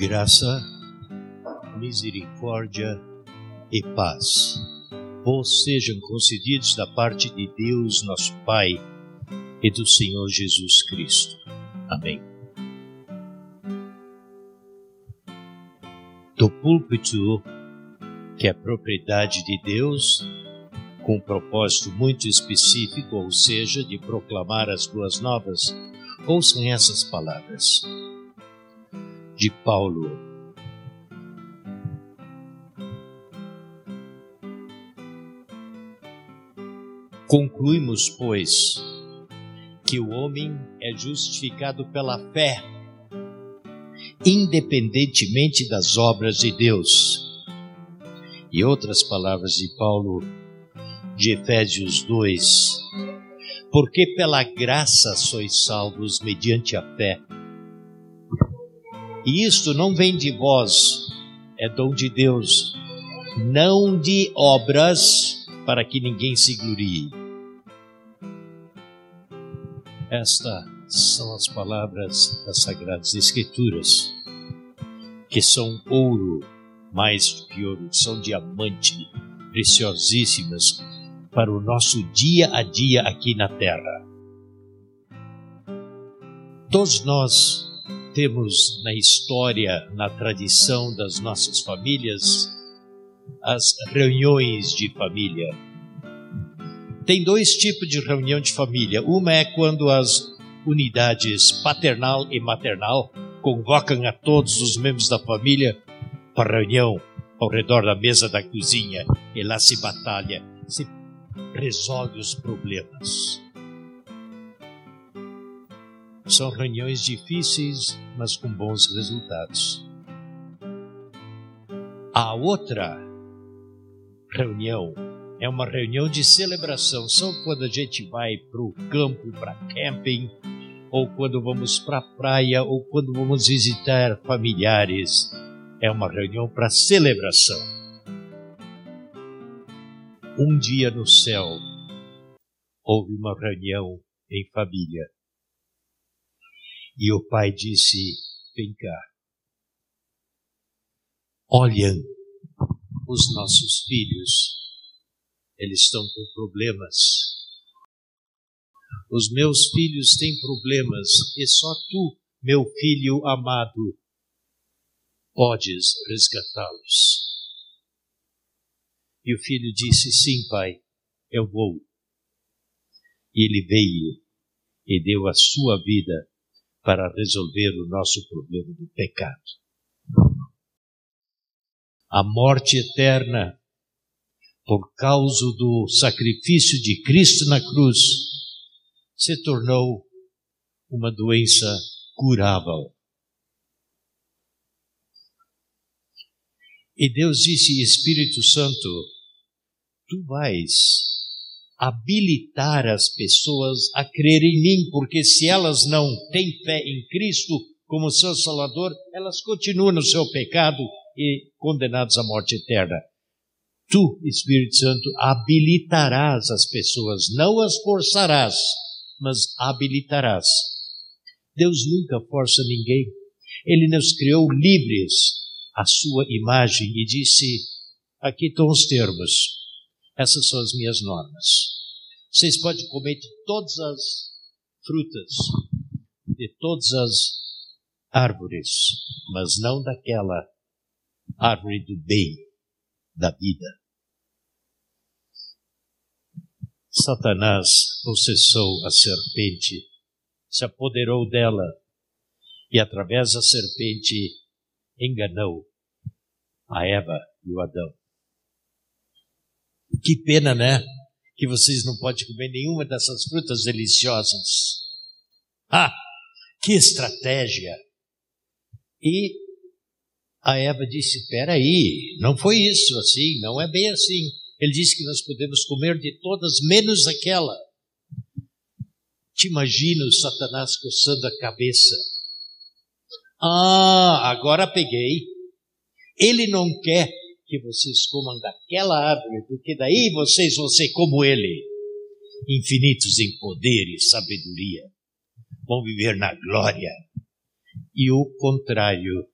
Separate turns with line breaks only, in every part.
graça, misericórdia e paz vos sejam concedidos da parte de Deus, nosso Pai, e do Senhor Jesus Cristo. Amém. Do púlpito, que é propriedade de Deus, com um propósito muito específico, ou seja, de proclamar as boas novas, ouçam essas palavras de Paulo. Concluímos, pois, que o homem é justificado pela fé, independentemente das obras de Deus. E outras palavras de Paulo, de Efésios 2: Porque pela graça sois salvos mediante a fé e isto não vem de vós, é dom de Deus, não de obras, para que ninguém se glorie. Estas são as palavras das Sagradas Escrituras, que são ouro mais do que ouro, são diamante, preciosíssimas para o nosso dia a dia aqui na terra. Todos nós temos na história, na tradição das nossas famílias, as reuniões de família. Tem dois tipos de reunião de família. Uma é quando as unidades paternal e maternal convocam a todos os membros da família para reunião ao redor da mesa da cozinha e lá se batalha, se resolve os problemas. São reuniões difíceis, mas com bons resultados. A outra reunião é uma reunião de celebração. São quando a gente vai para o campo, para camping, ou quando vamos para a praia, ou quando vamos visitar familiares. É uma reunião para celebração. Um dia no céu, houve uma reunião em família. E o pai disse: Vem cá. Olhem os nossos filhos, eles estão com problemas. Os meus filhos têm problemas e só tu, meu filho amado, podes resgatá-los. E o filho disse: Sim, pai, eu vou. E ele veio e deu a sua vida para resolver o nosso problema do pecado. A morte eterna, por causa do sacrifício de Cristo na cruz, se tornou uma doença curável. E Deus disse, Espírito Santo, tu vais habilitar as pessoas a crer em mim, porque se elas não têm fé em Cristo como seu Salvador, elas continuam no seu pecado e condenadas à morte eterna. Tu, Espírito Santo, habilitarás as pessoas, não as forçarás, mas habilitarás. Deus nunca força ninguém. Ele nos criou livres à sua imagem e disse: aqui estão os termos essas são as minhas normas. Vocês podem comer de todas as frutas, de todas as árvores, mas não daquela árvore do bem, da vida. Satanás processou a serpente, se apoderou dela e, através da serpente, enganou a Eva e o Adão. Que pena, né? Que vocês não podem comer nenhuma dessas frutas deliciosas. Ah, que estratégia! E a Eva disse: Espera aí, não foi isso assim, não é bem assim. Ele disse que nós podemos comer de todas, menos aquela. Te imagino Satanás coçando a cabeça. Ah, agora peguei. Ele não quer que vocês comam daquela árvore, porque daí vocês vão ser como ele, infinitos em poder e sabedoria, vão viver na glória. E o contrário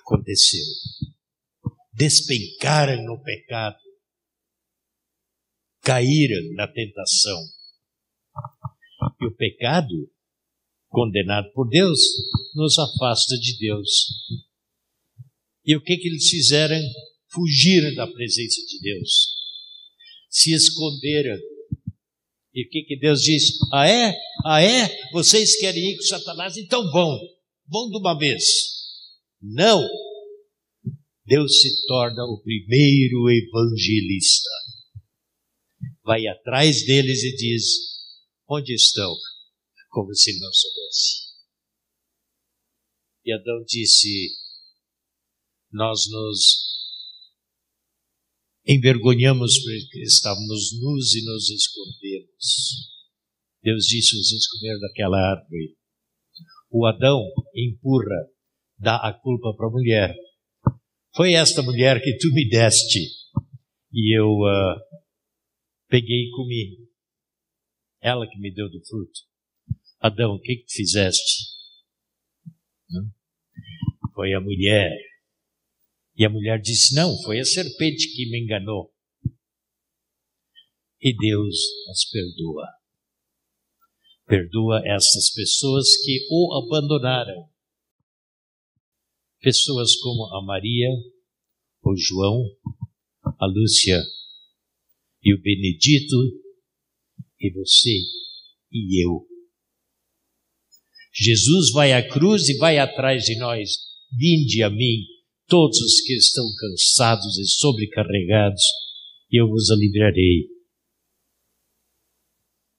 aconteceu. Despencaram no pecado, caíram na tentação. E o pecado, condenado por Deus, nos afasta de Deus. E o que, que eles fizeram? Fugiram da presença de Deus, se esconderam. E o que, que Deus diz? Ah, é? Ah, é? Vocês querem ir com Satanás? Então vão, vão de uma vez. Não! Deus se torna o primeiro evangelista. Vai atrás deles e diz: Onde estão? Como se não soubesse. E Adão disse: Nós nos envergonhamos porque estávamos nus e nos escondemos. Deus disse: Vocês comeram daquela árvore. O Adão empurra, dá a culpa para a mulher. Foi esta mulher que tu me deste. E eu uh, peguei e comi. Ela que me deu do fruto. Adão, o que, que fizeste? Não? Foi a mulher. E a mulher disse: Não, foi a serpente que me enganou. E Deus as perdoa. Perdoa essas pessoas que o abandonaram. Pessoas como a Maria, o João, a Lúcia e o Benedito, e você e eu. Jesus vai à cruz e vai atrás de nós. Vinde a mim, todos os que estão cansados e sobrecarregados, e eu vos aliviarei.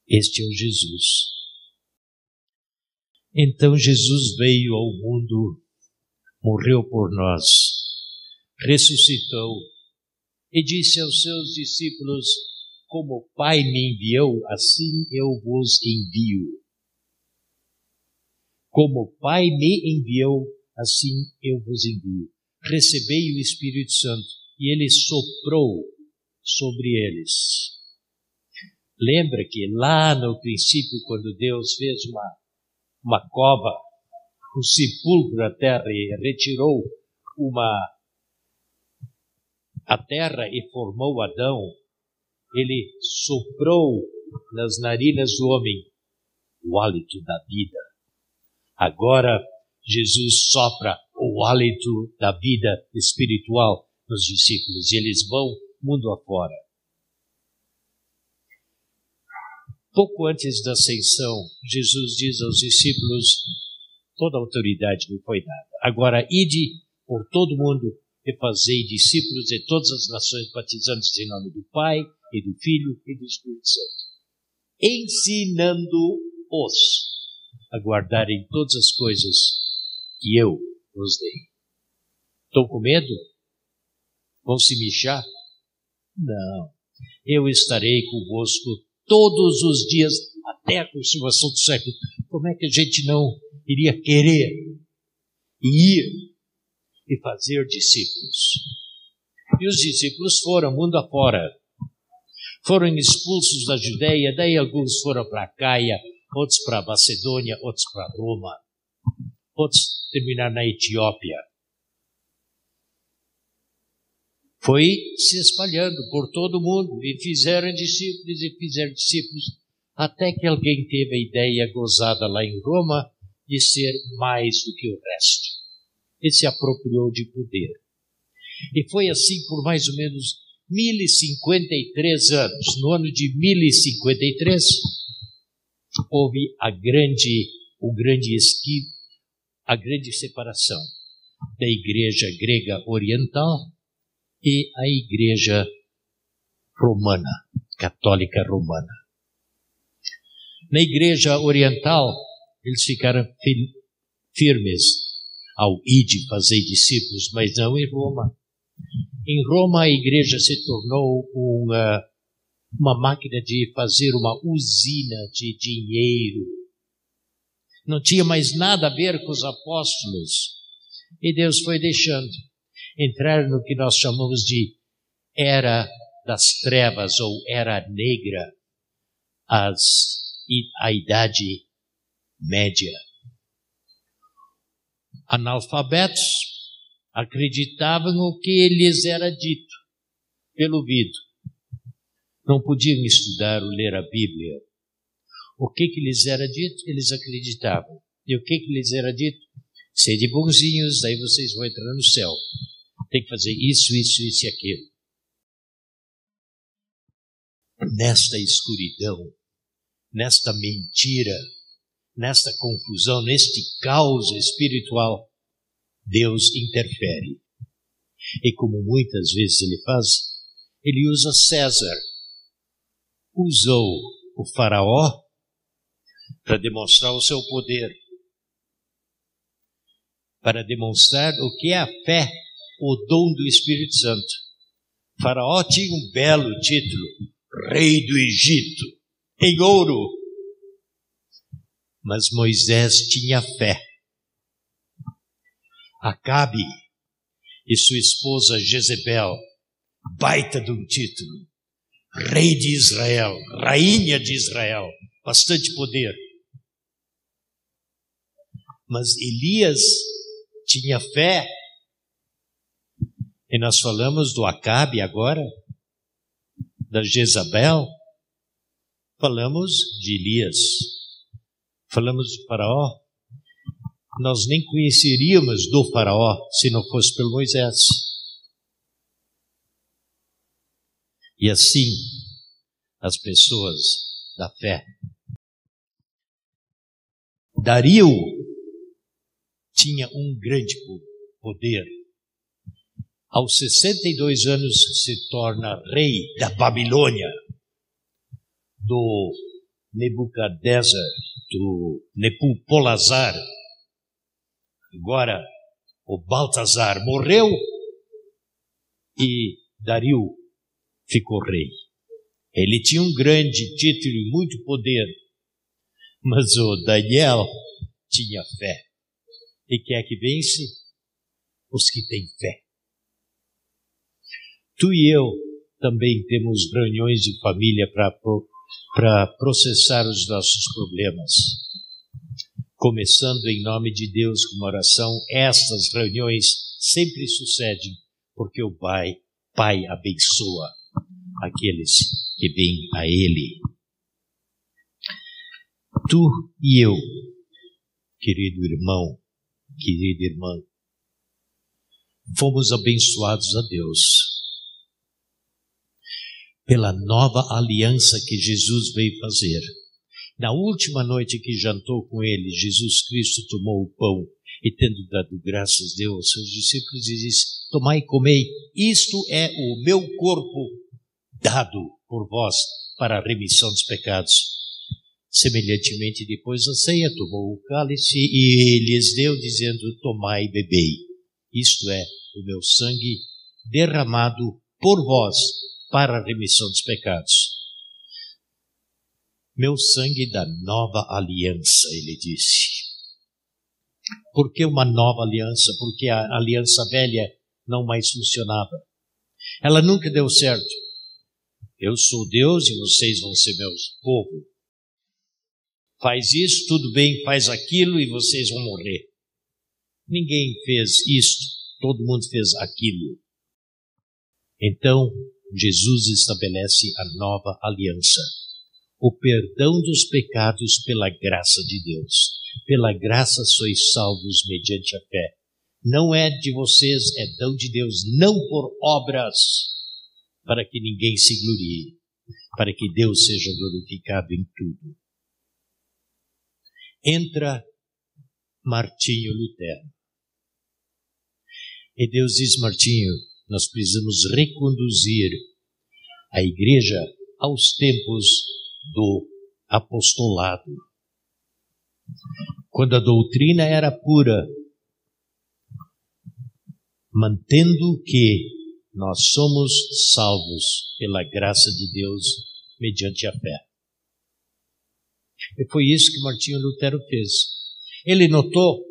Este é o Jesus. Então Jesus veio ao mundo, morreu por nós, ressuscitou e disse aos seus discípulos: Como o Pai me enviou, assim eu vos envio. Como o Pai me enviou, assim eu vos envio. Recebei o Espírito Santo e ele soprou sobre eles. Lembra que lá no princípio, quando Deus fez uma, uma cova, um sepulcro na terra e retirou uma a terra e formou Adão, ele soprou nas narinas do homem o hálito da vida. Agora Jesus sopra o hálito da vida espiritual nos discípulos e eles vão mundo afora. Pouco antes da ascensão, Jesus diz aos discípulos: Toda autoridade me foi dada. Agora, ide por todo mundo e fazei discípulos de todas as nações, batizando-os em nome do Pai, e do Filho e do Espírito Santo, ensinando-os a guardarem todas as coisas que eu vos dei. Estão com medo? Vão se mijar? Não. Eu estarei convosco todos os dias até a consumação do século. Como é que a gente não iria querer ir e fazer discípulos. E os discípulos foram mundo afora. Foram expulsos da Judéia, daí alguns foram para Caia, outros para Macedônia, outros para Roma, outros terminaram na Etiópia. Foi se espalhando por todo o mundo e fizeram discípulos e fizeram discípulos, até que alguém teve a ideia gozada lá em Roma de ser mais do que o resto ele se apropriou de poder. E foi assim por mais ou menos 1053 anos. No ano de 1053 houve a grande, o grande esqui, a grande separação da igreja grega oriental e a igreja romana, católica romana. Na igreja oriental, eles ficaram firmes ao ide fazer discípulos, mas não em Roma. Em Roma a igreja se tornou uma, uma máquina de fazer uma usina de dinheiro. Não tinha mais nada a ver com os apóstolos. E Deus foi deixando entrar no que nós chamamos de era das trevas ou era negra, as, a idade média analfabetos, acreditavam o que lhes era dito pelo ouvido. Não podiam estudar ou ler a Bíblia. O que, que lhes era dito, eles acreditavam. E o que, que lhes era dito? Sede bonzinhos, aí vocês vão entrar no céu. Tem que fazer isso, isso, isso e aquilo. Nesta escuridão, nesta mentira, nesta confusão, neste caos espiritual, Deus interfere. E como muitas vezes ele faz, ele usa César. Usou o Faraó para demonstrar o seu poder, para demonstrar o que é a fé, o dom do Espírito Santo. O faraó tinha um belo título, Rei do Egito, em ouro. Mas Moisés tinha fé. Acabe e sua esposa Jezebel, baita de um título, Rei de Israel, Rainha de Israel, bastante poder. Mas Elias tinha fé. E nós falamos do Acabe agora, da Jezabel, falamos de Elias, falamos de Faraó. Nós nem conheceríamos do Faraó se não fosse pelo Moisés. E assim, as pessoas da fé. Dario tinha um grande poder. Aos 62 anos se torna rei da Babilônia, do Nebuchadnezzar, do Nepupolazar. Agora, o Baltazar morreu e Dario ficou rei. Ele tinha um grande título e muito poder, mas o Daniel tinha fé. E quem é que vence? Os que têm fé. Tu e eu também temos reuniões de família para processar os nossos problemas. Começando em nome de Deus com uma oração, estas reuniões sempre sucedem porque o Pai, Pai abençoa aqueles que vêm a Ele. Tu e eu, querido irmão, querida irmã, fomos abençoados a Deus pela nova aliança que Jesus veio fazer. Na última noite que jantou com ele, Jesus Cristo tomou o pão e, tendo dado graças, deu aos seus discípulos disse: Tomai e comei, isto é o meu corpo dado por vós para a remissão dos pecados. Semelhantemente, depois da ceia, tomou o cálice e lhes deu, dizendo: Tomai e bebei. Isto é o meu sangue derramado por vós para a remissão dos pecados. Meu sangue da nova aliança, ele disse. Por que uma nova aliança? Porque a aliança velha não mais funcionava. Ela nunca deu certo. Eu sou Deus e vocês vão ser meus povo faz isso, tudo bem, faz aquilo e vocês vão morrer. Ninguém fez isto, todo mundo fez aquilo. Então, Jesus estabelece a nova aliança. O perdão dos pecados pela graça de Deus. Pela graça sois salvos mediante a fé. Não é de vocês, é dão de Deus, não por obras, para que ninguém se glorie, para que Deus seja glorificado em tudo entra Martinho Lutero. E Deus diz, Martinho, nós precisamos reconduzir a igreja aos tempos do apostolado. Quando a doutrina era pura, mantendo que nós somos salvos pela graça de Deus mediante a fé. E foi isso que Martinho Lutero fez. Ele notou,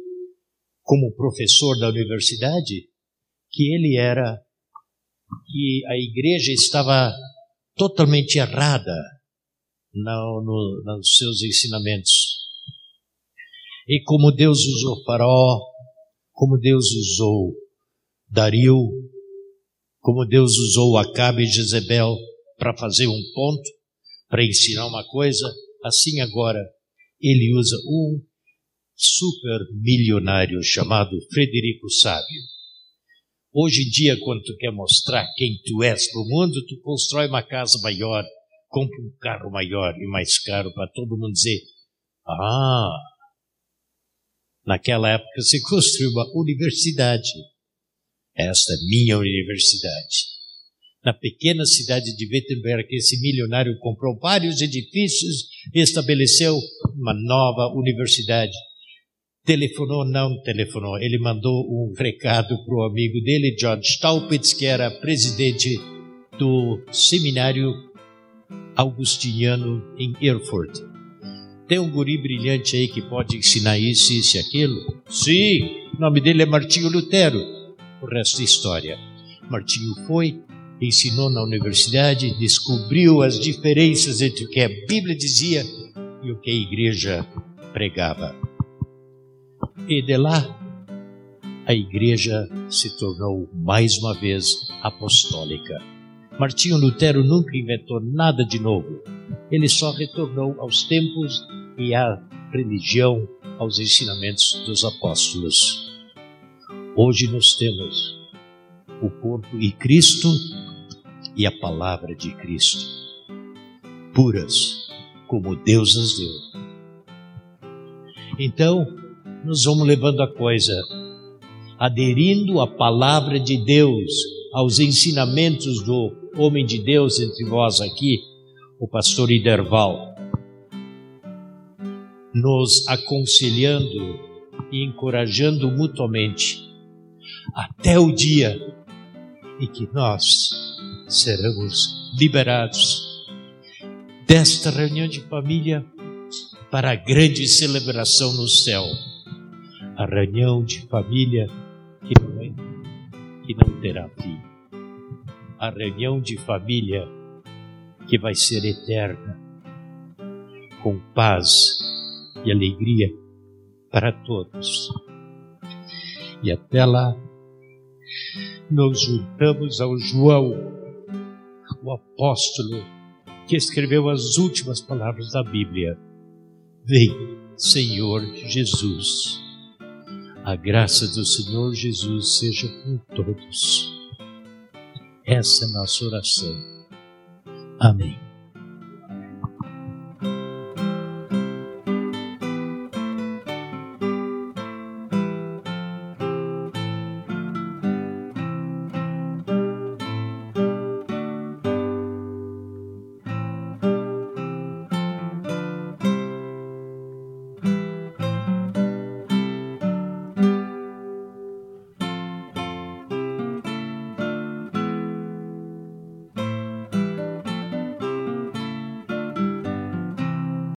como professor da universidade, que ele era, que a igreja estava totalmente errada no, no, nos seus ensinamentos. E como Deus usou Faraó, como Deus usou Dario, como Deus usou Acabe e Jezebel para fazer um ponto, para ensinar uma coisa, assim agora ele usa um super milionário chamado Frederico Sábio. Hoje em dia, quando tu quer mostrar quem tu és para o mundo, tu constrói uma casa maior, compra um carro maior e mais caro para todo mundo dizer: Ah, naquela época se construiu uma universidade. Esta é minha universidade. Na pequena cidade de Wittenberg, esse milionário comprou vários edifícios e estabeleceu uma nova universidade telefonou, não telefonou, ele mandou um recado para o amigo dele, John Staupitz, que era presidente do seminário augustiniano em Erfurt. Tem um guri brilhante aí que pode ensinar isso, isso e aquilo? Sim, o nome dele é Martinho Lutero. O resto é história. Martinho foi, ensinou na universidade, descobriu as diferenças entre o que a Bíblia dizia e o que a igreja pregava. E de lá, a igreja se tornou mais uma vez apostólica. Martinho Lutero nunca inventou nada de novo. Ele só retornou aos tempos e à religião, aos ensinamentos dos apóstolos. Hoje nós temos o corpo e Cristo e a palavra de Cristo, puras como Deus as deu. Então, nós vamos levando a coisa, aderindo à palavra de Deus, aos ensinamentos do homem de Deus entre vós aqui, o pastor Iderval, nos aconselhando e encorajando mutuamente, até o dia em que nós seremos liberados desta reunião de família para a grande celebração no céu a reunião de família que não, é, que não terá fim. A reunião de família que vai ser eterna, com paz e alegria para todos. E até lá, nos juntamos ao João, o apóstolo que escreveu as últimas palavras da Bíblia. Vem, Senhor Jesus. A graça do Senhor Jesus seja com todos. Essa é a nossa oração. Amém.